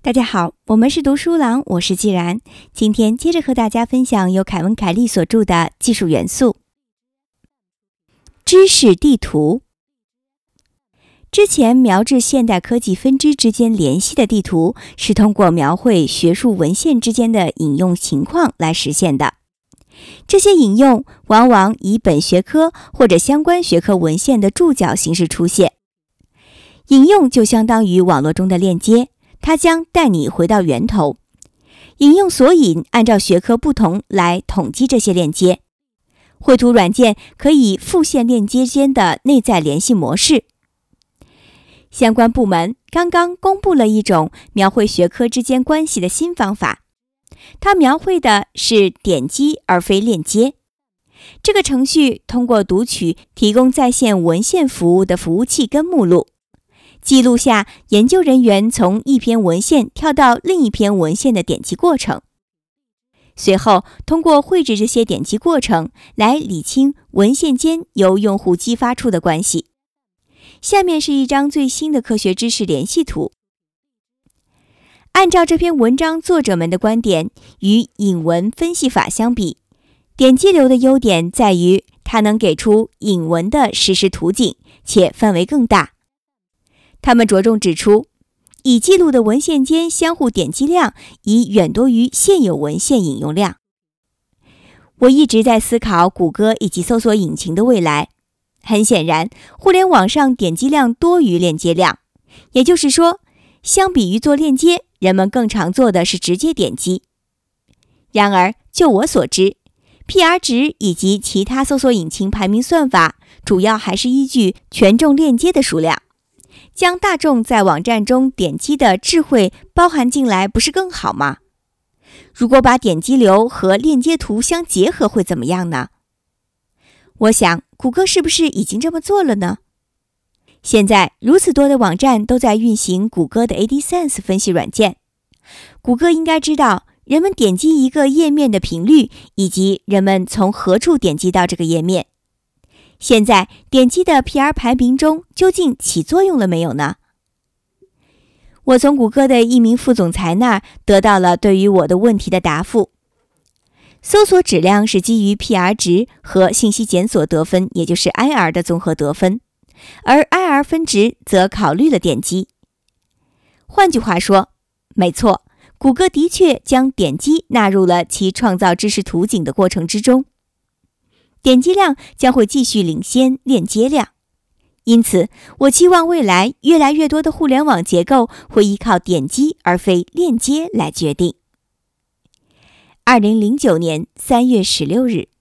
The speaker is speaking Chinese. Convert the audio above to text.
大家好，我们是读书郎，我是既然。今天接着和大家分享由凯文·凯利所著的《技术元素：知识地图》。之前描制现代科技分支之间联系的地图，是通过描绘学术文献之间的引用情况来实现的。这些引用往往以本学科或者相关学科文献的注脚形式出现。引用就相当于网络中的链接。它将带你回到源头，引用索引，按照学科不同来统计这些链接。绘图软件可以复现链接间的内在联系模式。相关部门刚刚公布了一种描绘学科之间关系的新方法，它描绘的是点击而非链接。这个程序通过读取提供在线文献服务的服务器跟目录。记录下研究人员从一篇文献跳到另一篇文献的点击过程，随后通过绘制这些点击过程来理清文献间由用户激发出的关系。下面是一张最新的科学知识联系图。按照这篇文章作者们的观点，与引文分析法相比，点击流的优点在于它能给出引文的实时图景，且范围更大。他们着重指出，已记录的文献间相互点击量已远多于现有文献引用量。我一直在思考谷歌以及搜索引擎的未来。很显然，互联网上点击量多于链接量，也就是说，相比于做链接，人们更常做的是直接点击。然而，就我所知，PR 值以及其他搜索引擎排名算法主要还是依据权重链接的数量。将大众在网站中点击的智慧包含进来，不是更好吗？如果把点击流和链接图相结合，会怎么样呢？我想，谷歌是不是已经这么做了呢？现在，如此多的网站都在运行谷歌的 AdSense 分析软件，谷歌应该知道人们点击一个页面的频率，以及人们从何处点击到这个页面。现在点击的 PR 排名中究竟起作用了没有呢？我从谷歌的一名副总裁那儿得到了对于我的问题的答复：搜索质量是基于 PR 值和信息检索得分，也就是 IR 的综合得分，而 IR 分值则考虑了点击。换句话说，没错，谷歌的确将点击纳入了其创造知识图景的过程之中。点击量将会继续领先链接量，因此我期望未来越来越多的互联网结构会依靠点击而非链接来决定。二零零九年三月十六日。